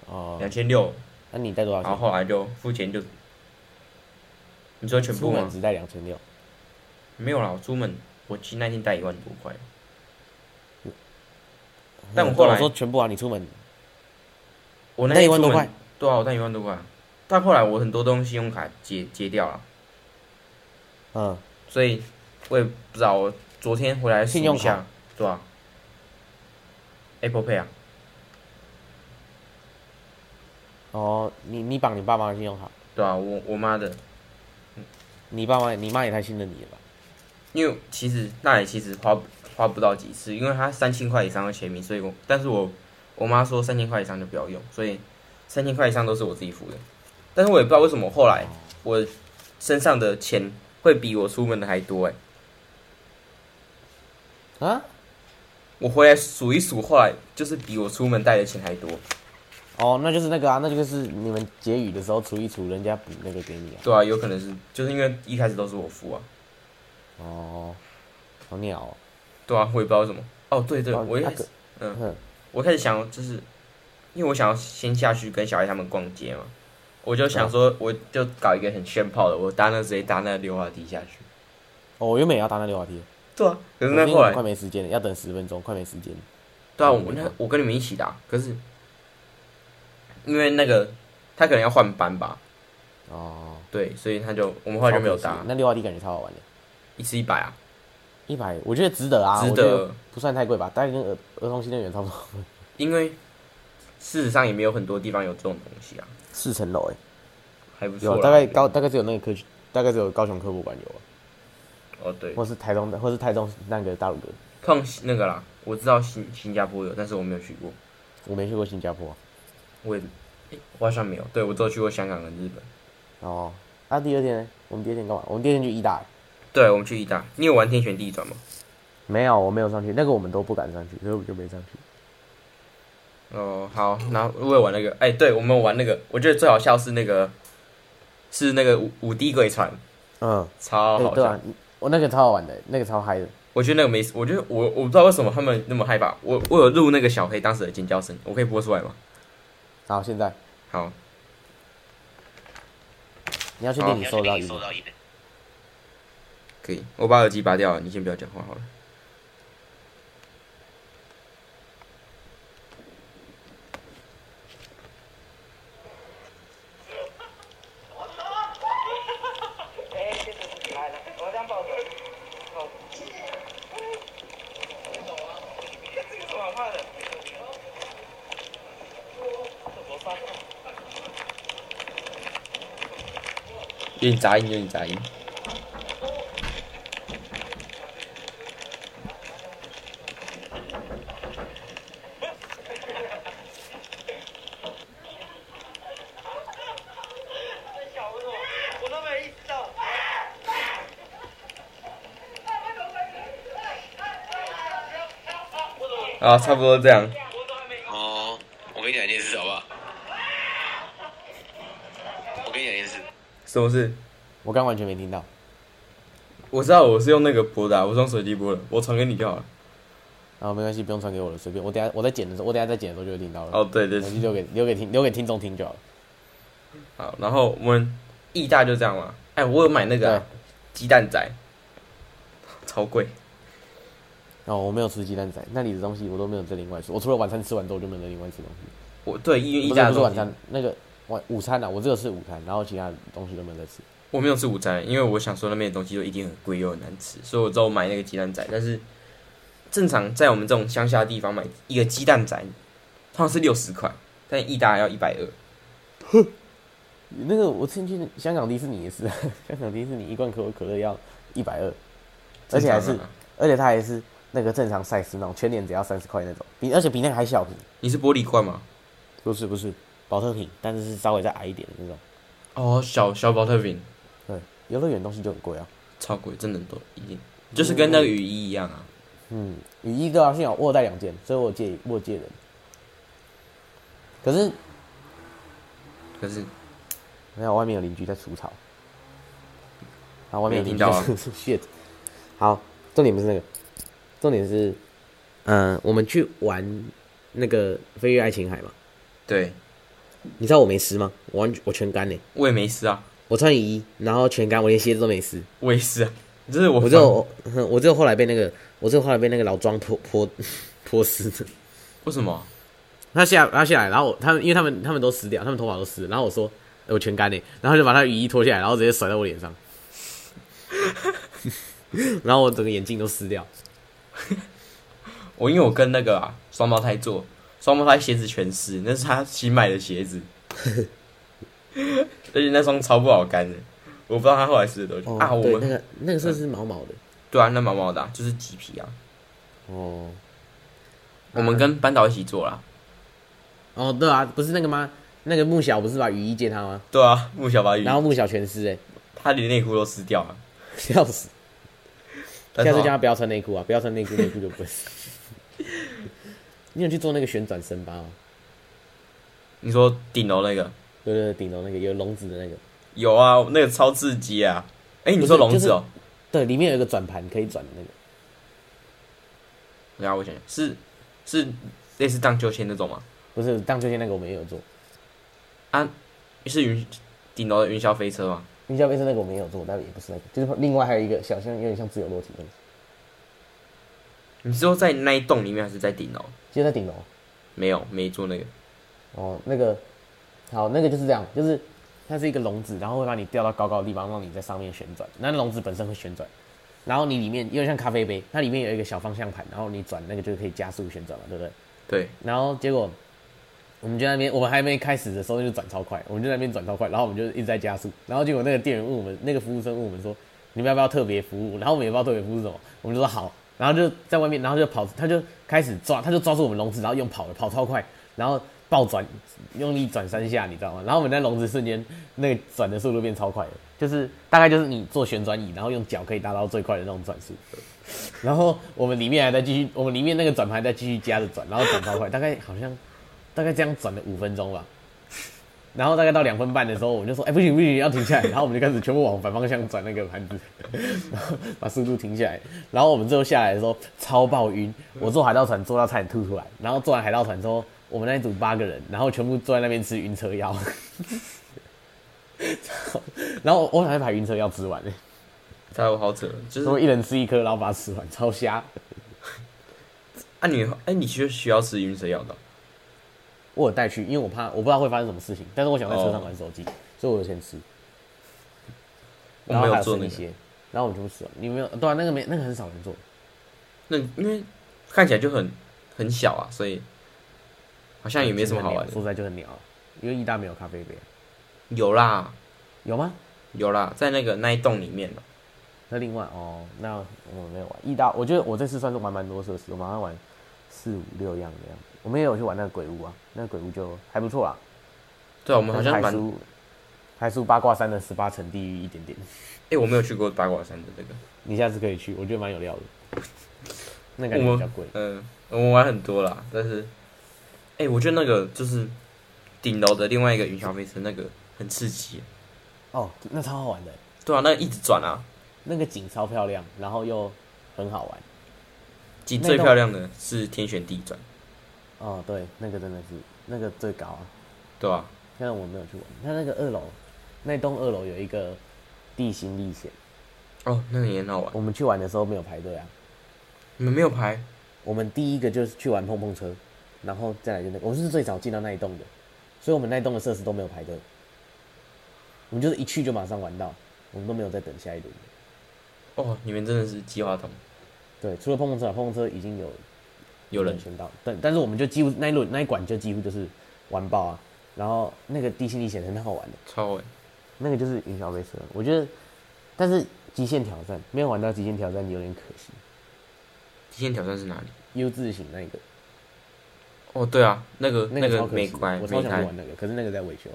哦，两千六。那你带多少钱？然后后来就付钱就，你说全部吗？只带两千六。没有啦，我出门我其实那天带一万多块。但我后来我说全部啊，你出门，我那带一万多块。对啊，我带一万多块。但后来我很多东西信用卡结结掉了，嗯，所以。我也不知道，我昨天回来信用卡，对吧？Apple Pay 啊。哦，你你绑你爸妈的信用卡？对啊，我我妈的。你爸妈，你妈也太信任你了吧？因为其实那里其实花花不到几次，因为它三千块以上的签名，所以我但是我我妈说三千块以上就不要用，所以三千块以上都是我自己付的。但是我也不知道为什么后来我身上的钱会比我出门的还多哎、欸。啊！我回来数一数，后来就是比我出门带的钱还多。哦，那就是那个啊，那就是你们结语的时候除一除，人家补那个给你啊。对啊，有可能是，就是因为一开始都是我付啊。哦，好鸟哦。对啊，我也不知道为什么。哦，对对，我一开始，嗯，嗯我开始想就是，因为我想要先下去跟小孩他们逛街嘛，我就想说，我就搞一个很炫炮的，我搭那直接搭那溜滑梯下去。哦，我原本也要搭那溜滑梯。对啊，可是那后来快没时间了，要等十分钟，快没时间。对啊，我那我跟你们一起搭，可是因为那个他可能要换班吧。哦。对，所以他就我们后来就没有搭。那溜滑梯感觉超好玩的，一次一百啊？一百，我觉得值得啊，值得，不算太贵吧？大概跟儿儿童新乐园差不多。*laughs* 因为事实上也没有很多地方有这种东西啊。四层楼哎，还不错。有大概高，大概只有那个科，大概只有高雄科博馆有。哦，对，或是台东的，或是台东那个大鲁阁，碰那个啦，我知道新新加坡有，但是我没有去过，我没去过新加坡，我也，欸、我好像没有，对我只有去过香港跟日本。哦，那、啊、第二天呢？我们第二天干嘛？我们第二天去义大。对，我们去义大。你有玩天旋地转吗？没有，我没有上去，那个我们都不敢上去，所以我就没上去。哦，好，那我也玩那个，哎、欸，对，我们玩那个，我觉得最好笑是那个，是那个五五 D 鬼船，嗯，超好笑。我那个超好玩的，那个超嗨的。我觉得那个没，我觉得我我不知道为什么他们那么害怕。我我有录那个小黑当时的尖叫声，我可以播出来吗？好，现在好。你要确定你收到音？可以，我把耳机拔掉，你先不要讲话好了。有点杂音，有点杂音。啊，差不多这样。哦，我跟你讲一件事，好不好？我跟你讲一件事。什么事？我刚完全没听到。我知道我是用那个播的，我是用手机播的，我传给你就好了。啊，没关系，不用传给我了，随便。我等下我在剪的时候，我等下在剪的时候就会听到了。哦，对对，对。留给留给听留给听众听就好了。好，然后我们义大就这样嘛。哎，我有买那个鸡蛋仔，超贵。哦，我没有吃鸡蛋仔，那里的东西我都没有再另外吃。我除了晚餐吃完之后就没有再另外吃东西。我对，因为一家不是晚餐，那个晚午餐啊，我只有吃午餐，然后其他东西都没有再吃。我没有吃午餐，因为我想说那边的东西都一定很贵又很难吃，所以我只有买那个鸡蛋仔。但是正常在我们这种乡下的地方买一个鸡蛋仔，通常是六十块，但意大要一百二。哼，*laughs* 那个我之前去香港迪士尼也是，*laughs* 香港迪士尼一罐可口可乐要一百二，而且还是，而且它还是。那个正常 size 那种全年只要三十块那种，比而且比那个还小瓶。你是玻璃罐吗？不是不是，保特瓶，但是是稍微再矮一点的那种。哦，小小保特瓶。对，游乐园东西就很贵啊，超贵，真的都一定，就是跟那个雨衣一样啊。嗯，雨衣都要幸好我带两件，所以我借我借人。可是，可是，没有外面有邻居在除草。然后外面有邻居是 *laughs* shit。好，重点不是那个。重点是，嗯、呃，我们去玩那个飞跃爱琴海嘛？对。你知道我没湿吗？我完我全干呢。我也没湿啊。我穿雨衣，然后全干，我连鞋子都没湿。我也是啊。就是我，我就 *laughs* 我就后来被那个，我就后来被那个老庄泼泼 *laughs* 泼湿的。为什么？他下他下来，然后他们因为他们他们都湿掉，他们头发都湿，然后我说我全干呢，然后就把他雨衣脱下来，然后直接甩在我脸上，*laughs* 然后我整个眼镜都湿掉。*laughs* 我因为我跟那个啊双胞胎做，双胞胎鞋子全湿，那是他新买的鞋子，*laughs* 而且那双超不好干的，我不知道他后来湿了多久、哦、啊。我们那个那个是是毛毛的，对啊，那毛毛的、啊、就是麂皮啊。哦，我们跟班导一起做啦。哦，对啊，不是那个吗？那个木小不是把雨衣借他吗？对啊，木小把雨衣，然后木小全湿哎，他连内裤都湿掉了，*laughs* 笑死。下次叫他不要穿内裤啊！不要穿内裤，内裤就不会湿。*laughs* 你有去做那个旋转绳吧？你说顶楼那个？对对对，顶楼那个有笼子的那个。有啊，那个超刺激啊！哎、欸，你说笼子哦、喔就是？对，里面有一个转盘可以转的那个。然后我想想，是是类似荡秋千那种吗？不是，荡秋千那个我没有做。啊，是云顶楼的云霄飞车吗？云霄飞车那个我没有做，但也不是那个，就是另外还有一个小像有点像自由落体的。你说在那一栋里面还是在顶楼？就在顶楼。没有，没做那个。哦，那个好，那个就是这样，就是它是一个笼子，然后会把你吊到高高的地方，让你在上面旋转。那笼子本身会旋转，然后你里面有点像咖啡杯，它里面有一个小方向盘，然后你转那个就可以加速旋转嘛，对不对？对。然后结果。我们就在那边，我们还没开始的时候就转超快，我们就在那边转超快，然后我们就一直在加速，然后结果那个店员问我们，那个服务生问我们说，你们要不要特别服务？然后我们也不知道特别服务是什么，我们就说好，然后就在外面，然后就跑，他就开始抓，他就抓住我们笼子，然后用跑的跑超快，然后爆转，用力转三下，你知道吗？然后我们在笼子瞬间那个转的速度变超快的，就是大概就是你坐旋转椅，然后用脚可以达到最快的那种转速。然后我们里面还在继续，我们里面那个转盘在继续加着转，然后转超快，大概好像。大概这样转了五分钟吧，然后大概到两分半的时候，我们就说：“哎、欸，不行不行，要停下来。”然后我们就开始全部往反方向转那个盘子，然 *laughs* 后把速度停下来。然后我们最后下来的时候超爆晕，我坐海盗船坐到差点吐出来。然后坐完海盗船之后，我们那一组八个人，然后全部坐在那边吃晕车药。*laughs* 然后我才把晕车药吃完呢，太好扯了，就是我一人吃一颗，然后把它吃完，超瞎。*laughs* 啊你，你哎，你需需要吃晕车药的？我有带去，因为我怕我不知道会发生什么事情，但是我想在车上玩手机，oh. 所以我就先吃。然后还有剩一些，然后我就不吃了。你没有？对啊，那个没，那个很少人做。那因为看起来就很很小啊，所以好像也没什么好玩的。说出来就很鸟，因为意大没有咖啡杯。有啦，有吗？有啦，在那个那一栋里面。那另外哦，那我们没有玩意大，我觉得我这次算是玩蛮多设施，我马上玩四五六样的样子。我们也有去玩那个鬼屋啊，那个鬼屋就还不错啦。对啊，我们好像还输还输八卦山的十八层地狱一点点。哎、欸，我没有去过八卦山的这个，你下次可以去，我觉得蛮有料的。那感觉比较贵。嗯，我们玩很多啦，但是，哎、欸，我觉得那个就是顶楼的另外一个云霄飞车，那个很刺激。哦，那超好玩的。对啊，那个一直转啊。那个景超漂亮，然后又很好玩。景最漂亮的是天旋地转。哦，对，那个真的是那个最高啊。对啊。但是我没有去玩。它那个二楼，那栋二楼有一个地心历险。哦，那个也很好玩。我们去玩的时候没有排队啊。你们没有排？我们第一个就是去玩碰碰车，然后再来就那个，我们是最早进到那一栋的，所以我们那一栋的设施都没有排队。我们就是一去就马上玩到，我们都没有再等下一轮。哦，你们真的是计划通。对，除了碰碰车，碰碰车已经有有人选到，但但是我们就几乎那一轮那一管就几乎就是完爆啊。然后那个地心历险很好玩的，超玩。那个就是云霄飞车，我觉得，但是极限挑战没有玩到极限挑战，有点可惜。极限挑战是哪里？U 字型那个。哦，对啊，那个那个没关，我超想玩那个，可是那个在维修。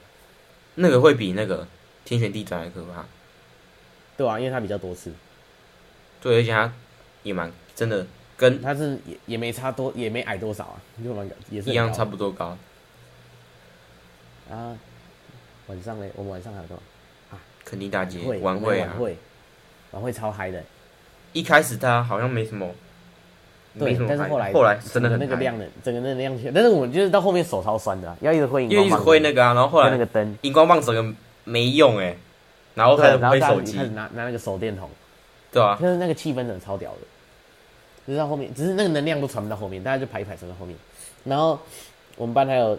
那个会比那个天旋地转还可怕。对啊，因为它比较多次。对，而且它也蛮真的，跟他是也也没差多，也没矮多少啊，就蛮也是一样，差不多高。啊，晚上嘞，我们晚上还有多啊？肯定大街晚会，晚会啊，晚会，晚会超嗨的。一开始他好像没什么，对，但是后来后来真的很那个亮的，整个那个亮起来，但是我们就是到后面手超酸的，要一直挥荧光棒，因为一直挥那个啊，然后后来那个灯，荧光棒整个没用哎，然后开始挥手机，开始拿拿那个手电筒。对啊，就是那个气氛真的超屌的，就是到后面，只是那个能量都传不到后面，大家就排一排传到后面。然后我们班还有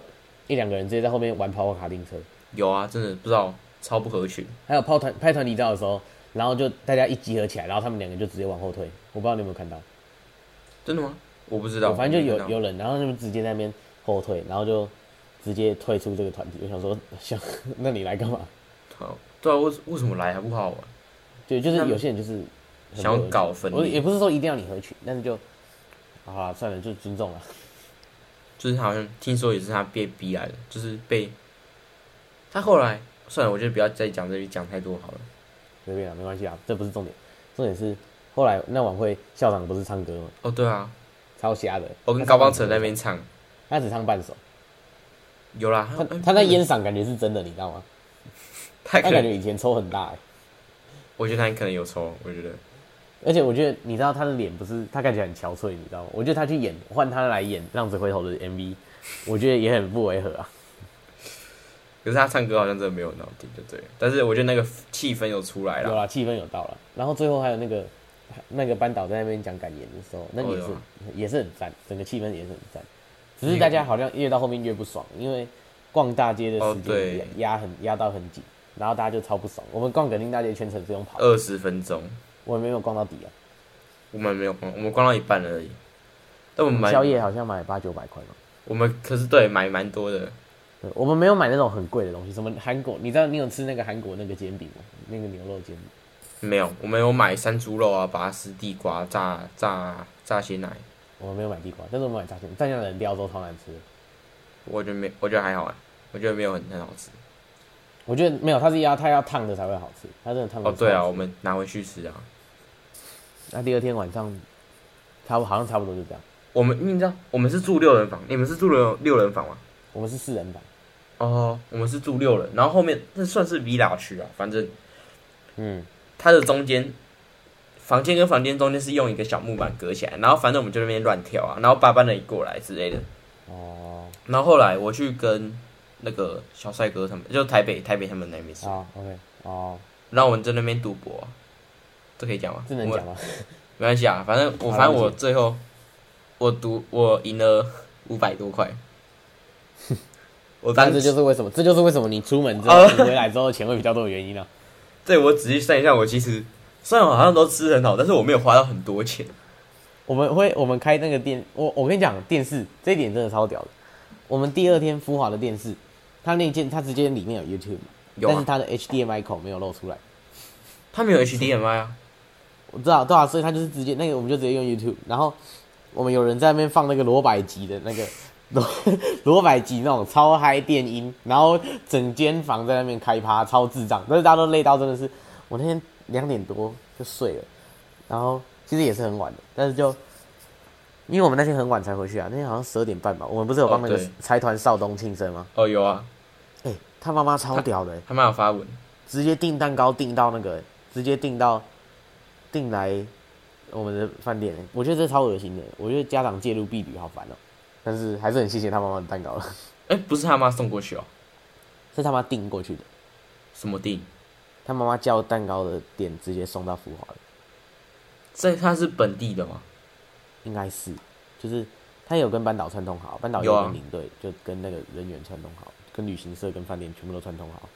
一两个人直接在后面玩跑跑卡丁车。有啊，真的不知道超不合群。还有拍团拍团体照的时候，然后就大家一集合起来，然后他们两个就直接往后退。我不知道你有没有看到？真的吗？我不知道。反正就有有人，然后他们直接在那边后退，然后就直接退出这个团体。我想说，想那你来干嘛？好，对啊，为为什么来还不好玩？对，就是有些人就是。想要搞分，我也不是说一定要你合群，但是就，好了，算了，就尊重了。*laughs* 就是好像听说也是他被逼来的，就是被他后来算了，我觉得不要再讲这里讲太多好了。随便了，没关系啊，这不是重点，重点是后来那晚会校长不是唱歌吗？哦，对啊，超瞎的。我跟高邦成在那边唱，他只唱半首。有啦，他他那烟嗓感觉是真的，你知道吗？*laughs* 他感觉以前抽很大。我觉得他可能有抽，我觉得。而且我觉得，你知道他的脸不是他看起来很憔悴，你知道吗？我觉得他去演换他来演《浪子回头》的 MV，我觉得也很不违和啊。可是他唱歌好像真的没有很好听，就对。但是我觉得那个气氛有出来了，有啦，气氛有到了。然后最后还有那个那个班导在那边讲感言的时候，那也是、哦、也是很赞，整个气氛也是很赞。只是大家好像越到后面越不爽，因为逛大街的时间压很压到很紧，然后大家就超不爽。我们逛垦丁大街全程是用跑二十分钟。我没有逛到底啊，我们没有逛，我们逛到一半而已。但我们买宵夜好像买八九百块嘛。我们可是对买蛮多的。对，我们没有买那种很贵的东西，什么韩国？你知道你有吃那个韩国那个煎饼吗？那个牛肉煎饼。没有，我们有买山猪肉啊，拔丝地瓜、炸炸炸鲜奶。我们没有买地瓜，但是我们买炸鲜奶，炸酱冷掉之后超难吃。我觉得没，我觉得还好啊，我觉得没有很很好吃。我觉得没有，它是要它要烫的才会好吃，它真的烫的。哦，对啊，我们拿回去吃啊。那第二天晚上，差不好像差不多就这样。我们你知道，我们是住六人房，你们是住六六人房吗？我们是四人房。哦，我们是住六人，然后后面这算是 villa 区啊，反正，嗯，它的中间，房间跟房间中间是用一个小木板隔起来，然后反正我们就那边乱跳啊，然后八班的一过来之类的。哦。然后后来我去跟那个小帅哥他们，就台北台北他们那边。啊，OK，哦。然后我们在那边赌博。这可以讲吗？这能讲吗？没关系啊，反正我反正我最后我赌我赢了五百多块。*laughs* 我当时就是为什么？这就是为什么你出门之后你回来之后钱会比较多的原因呢、啊？*laughs* 对，我仔细算一下，我其实虽然我好像都吃很好，但是我没有花到很多钱。我们会我们开那个电，我我跟你讲电视这一点真的超屌的。我们第二天福华的电视，它那件它直接里面有 YouTube，有啊但是它的 HDMI 口没有露出来。它没有 HDMI 啊。我知道，对啊，所以他就是直接那个，我们就直接用 YouTube。然后我们有人在那边放那个罗百吉的那个 *laughs* 罗 *laughs* 罗百吉那种超嗨电音，然后整间房在那边开趴，超智障。但是大家都累到真的是，我那天两点多就睡了，然后其实也是很晚的，但是就因为我们那天很晚才回去啊，那天好像十二点半吧。我们不是有帮那个财团少东庆生吗？哦，有啊。哎、欸，他妈妈超屌的、欸，他妈有发文，直接订蛋糕订到那个，直接订到。订来我们的饭店，我觉得这超恶心的。我觉得家长介入毕旅好烦哦、喔，但是还是很谢谢他妈妈的蛋糕了。哎、欸，不是他妈送过去哦、喔，是他妈订过去的。什么订？他妈妈叫蛋糕的店直接送到福华的。这他是本地的吗？应该是，就是他有跟班导串通好，班导有跟领队、啊，就跟那个人员串通好，跟旅行社跟饭店全部都串通好。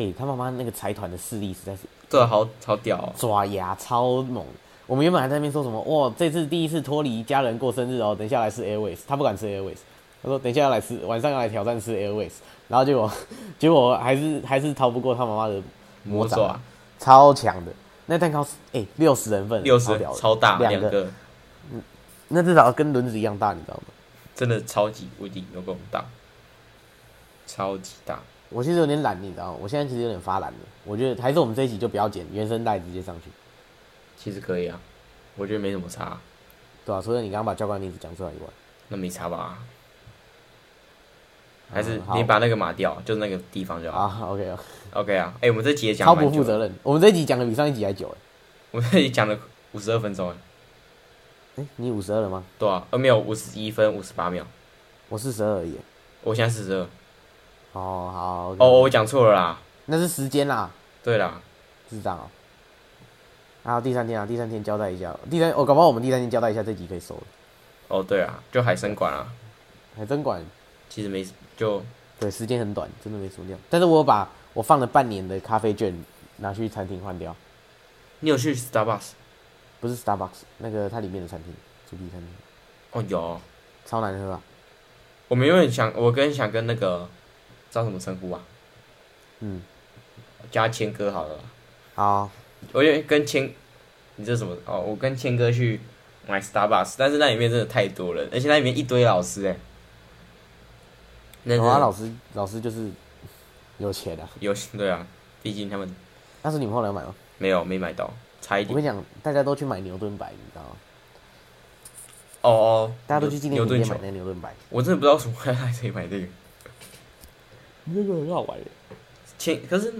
哎、欸，他妈妈那个财团的势力实在是，对，好好屌、哦，爪牙超猛。我们原本还在那边说什么，哇，这次第一次脱离家人过生日哦，等一下来吃 Airways，他不敢吃 Airways，他说等一下要来吃，晚上要来挑战吃 Airways，然后结果结果还是还是逃不过他妈妈的魔爪，啊、超强的。那蛋糕是哎六十人份，六十超大两个，个，嗯，那至少跟轮子一样大，你知道吗？真的超级无敌有够大，超级大。我其实有点懒，你知道吗？我现在其实有点发懒了。我觉得还是我们这一集就不要剪原声带，直接上去。其实可以啊，我觉得没什么差。对啊，除了你刚刚把教官名字讲出来以外，那没差吧？还是你把那个码掉，就是那个地方就好。啊，OK 啊，OK 啊。哎、欸，我们这集也讲超不负责任。我们这一集讲的比上一集还久哎。我们这集讲了五十二分钟哎。哎，你五十二了吗？对啊，呃，没有五十一分五十八秒。我四十二而已。我现在四十二。哦，好。哦，我讲错了啦。那是时间啦。对啦，是这样哦。然后第三天啊，第三天交代一下。第三，我、哦、搞不好我们第三天交代一下，这集可以收了。哦，对啊，就海参馆啊。海参馆其实没就对，时间很短，真的没什么量。但是我把我放了半年的咖啡券拿去餐厅换掉。你有去 Starbucks？不是 Starbucks，那个它里面的餐厅，主题餐厅。哦，有。超难喝啊！我们有点想，我跟想跟那个。叫什么称呼啊？嗯，加谦哥好了。好，我因为跟谦，你这什么？哦，我跟谦哥去买 Starbucks，但是那里面真的太多人，而且那里面一堆老师哎。有啊，老师，老师就是有钱的、啊。有对啊，毕竟他们。但是你们后来买吗？没有，没买到，差一点。我跟你讲，大家都去买牛顿白，你知道吗？哦哦，大家都去纪念品店买那牛顿白。我真的不知道为什么还来这里买这个。那个很好玩的，千可是，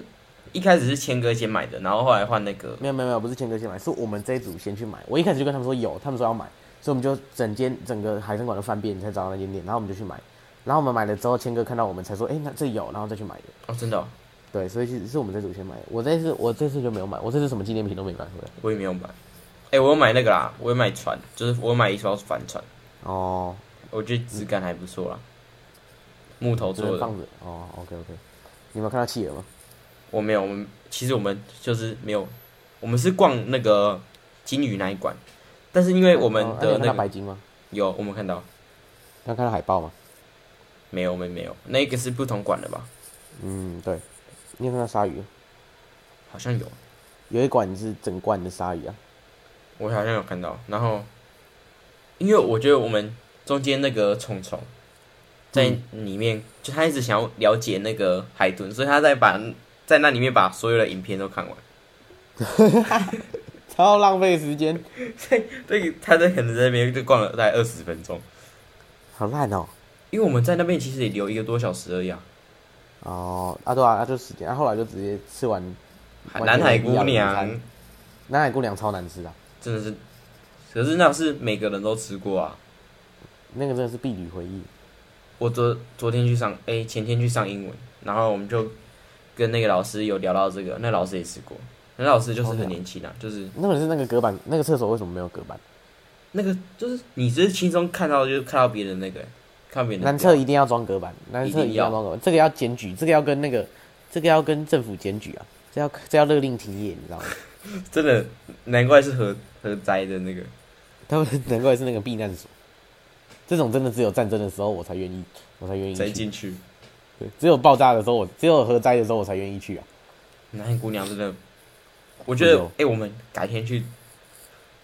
一开始是千哥先买的，然后后来换那个。没有没有没有，不是千哥先买，是我们这一组先去买。我一开始就跟他们说有，他们说要买，所以我们就整间整个海参馆都翻遍才找到那间店，然后我们就去买。然后我们买了之后，千哥看到我们才说，哎、欸，那这有，然后再去买的。哦，真的、哦。对，所以其实是我们这组先买。我这次我这次就没有买，我这次什么纪念品都没买回来。我也没有买。哎、欸，我有买那个啦，我有买船，就是我有买一艘帆船。哦。我觉得质感还不错啦。木头做的。放着。哦，OK OK。你有没有看到企鹅吗？我没有，我们其实我们就是没有，我们是逛那个金鱼那一馆，但是因为我们的那个白鲸吗？有，我们看到。有看到海豹吗？没有，我们没有，那个是不同馆的吧？嗯，对。你有看到鲨鱼？好像有，有一馆是整罐的鲨鱼啊。我好像有看到，然后因为我觉得我们中间那个虫虫。在里面，嗯、就他一直想要了解那个海豚，所以他在把在那里面把所有的影片都看完，*laughs* 超浪费时间。对，对，他在可能在那边就逛了大概二十分钟，好烂哦。因为我们在那边其实也留一个多小时而已啊。哦，啊对啊，那就时间，啊后来就直接吃完。南海姑娘，南海姑娘超难吃的，真的是。可是那是每个人都吃过啊，那个真的是毕旅回忆。我昨昨天去上，哎、欸，前天去上英文，然后我们就跟那个老师有聊到这个，那老师也吃过，那老师就是很年轻啊，就是那个是那个隔板，那个厕所为什么没有隔板？那个就是你只是轻松看到就是看到别人那个，看别人。男厕一定要装隔板，男厕一定要装隔板，这个要检举，这个要跟那个，这个要跟政府检举啊，这要这要勒令停业，你知道吗？*laughs* 真的，难怪是核核灾的那个，他们难怪是那个避难所。这种真的只有战争的时候我才愿意，我才愿意塞进去。对只有爆炸的时候我，只有核灾的时候，我才愿意去啊。南海姑娘真的，我觉得，哎、欸，我们改天去，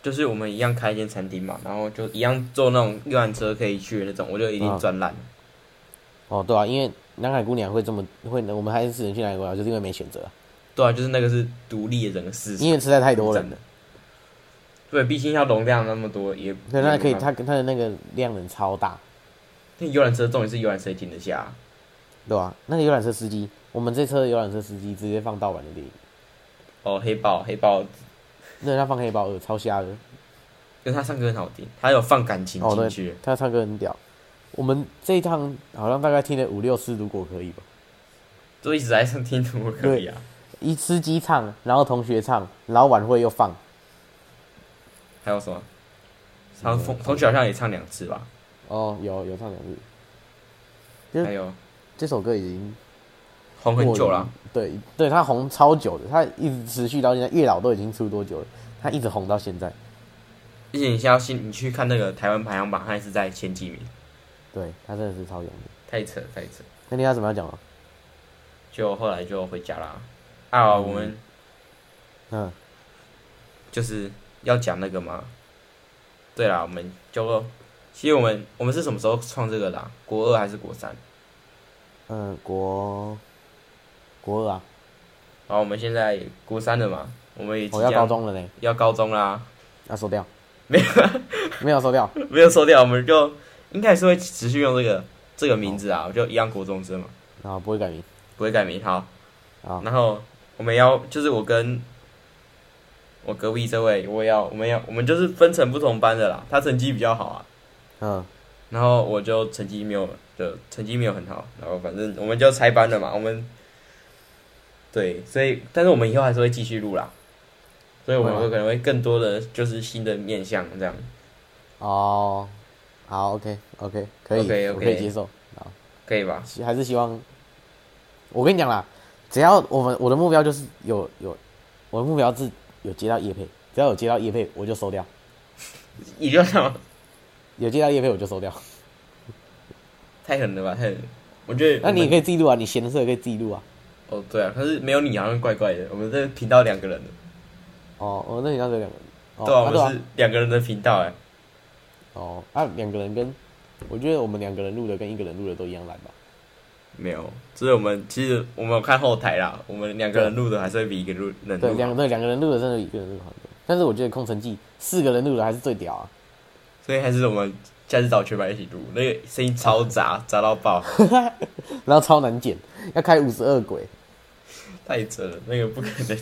就是我们一样开一间餐厅嘛，然后就一样坐那种游览车可以去的那种，我就一定赚烂、嗯。哦，对啊，因为南海姑娘会这么会，我们还是只能去南海姑娘，就是因为没选择。对啊，就是那个是独立的整个市场，因为实在太多人了。对，毕竟要容量那么多，也对，那可以，它它的那个量能超大。那游览车重点是游览车停得下，对啊，那个游览车司机，我们这车的游览车司机直接放盗版的电影。哦，黑豹，黑豹，那他放黑豹二，超瞎的。因为他唱歌很好听，他有放感情进去。哦，他唱歌很屌。我们这一趟好像大概听了五六次，如果可以吧。就一直在听，听如果可以啊。一司机唱，然后同学唱，然后晚会又放。还有什么？他同同学好像也唱两次吧？哦，有有唱两次。还有这首歌已经红很久了。对对，他红超久的，他一直持续到现在。月老都已经出多久了？他一直红到现在。而且你现在你去看那个台湾排行榜，他还是在前几名。对他真的是超有名，太扯太扯。那你要怎么样讲啊？就后来就回家啦。啊，嗯、我们嗯，就是。要讲那个吗？对啦，我们就其实我们我们是什么时候创这个的啊？国二还是国三？嗯，国国二啊。好，我们现在国三了嘛，我们也即将要高中了呢。要高中啦。要收掉？没有，*laughs* 没有收掉，*laughs* 没有收掉，我们就应该是会持续用这个这个名字啊，就一样国中生嘛。啊，不会改名，不会改名，好。好。然后我们要就是我跟。我隔壁这位，我也要，我们要，我们就是分成不同班的啦。他成绩比较好啊，嗯，然后我就成绩没有，就成绩没有很好。然后反正我们就拆班了嘛。我们对，所以但是我们以后还是会继续录啦。所以我们会可能会更多的就是新的面向这样。哦，好，OK，OK，可以，okay, okay, 我可以接受，好，可以吧？还是希望，我跟你讲啦，只要我们我的目标就是有有，我的目标是。有接到叶配，只要有接到叶配，我就收掉。你就什么？有接到叶配，我就收掉。太狠了吧！太狠了，我觉得。那你也可以记录啊，你闲的时候也可以记录啊。哦，对啊，可是没有你好像怪怪的。我们这频道两个人的。哦，我那频道只有两个人。对啊，我们是两个人的频道哎。哦，啊，两个人跟，我觉得我们两个人录的跟一个人录的都一样烂吧。没有，所以我们其实我们有看后台啦，我们两个人录的还是会比一个录人录。对，两对两个人录的真的比一个人录好多。但是我觉得空城计四个人录的还是最屌啊。所以还是我们下次找全班一起录，那个声音超杂，*laughs* 杂到爆，然后超难剪，要开五十二轨，太扯了，那个不可能。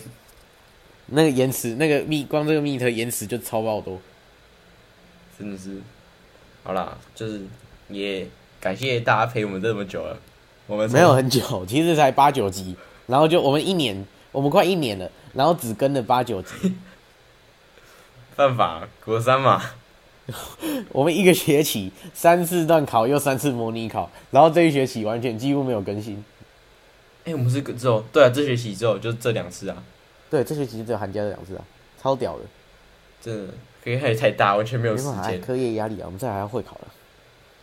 那个延迟，那个密光这个密特延迟就超爆多，真的是。好啦，就是也感谢大家陪我们这么久了。我们没有很久，*laughs* 其实才八九集，然后就我们一年，我们快一年了，然后只跟了八九集。*laughs* 犯法，国三嘛。*laughs* 我们一个学期三次段考又三次模拟考，然后这一学期完全几乎没有更新。哎、欸，我们是之后对啊，这学期之后就这两次啊。对，这学期只有寒假这两次啊，超屌的。真的，课业太大，完全没有时间。课业压力啊，我们这还要会考了。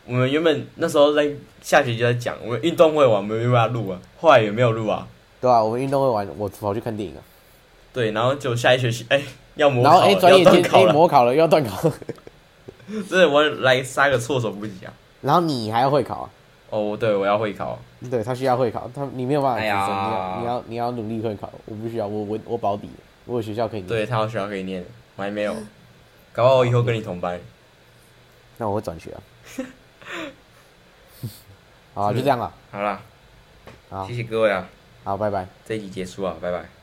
我们原本那时候在下学期在讲，我们运动会完，我们没办法录啊，后来也没有录啊。对啊，我们运动会完，我跑去看电影啊。对，然后就下一学期，哎、欸，要模考，然后哎，专业间哎，模考了，又要断考。*laughs* 真的，我来杀个措手不及啊。然后你还要会考啊？哦，对，我要会考。对，他需要会考，他你没有办法提升，哎、你要你要你要努力会考，我不需要，我我我保底，我有学校可以念。对，他有学校可以念，我还没有，搞不好我以后跟你同班。那我会转学啊。*laughs* 好，就这样了。好了，好，谢谢各位啊。好，拜拜。这一集结束啊，拜拜。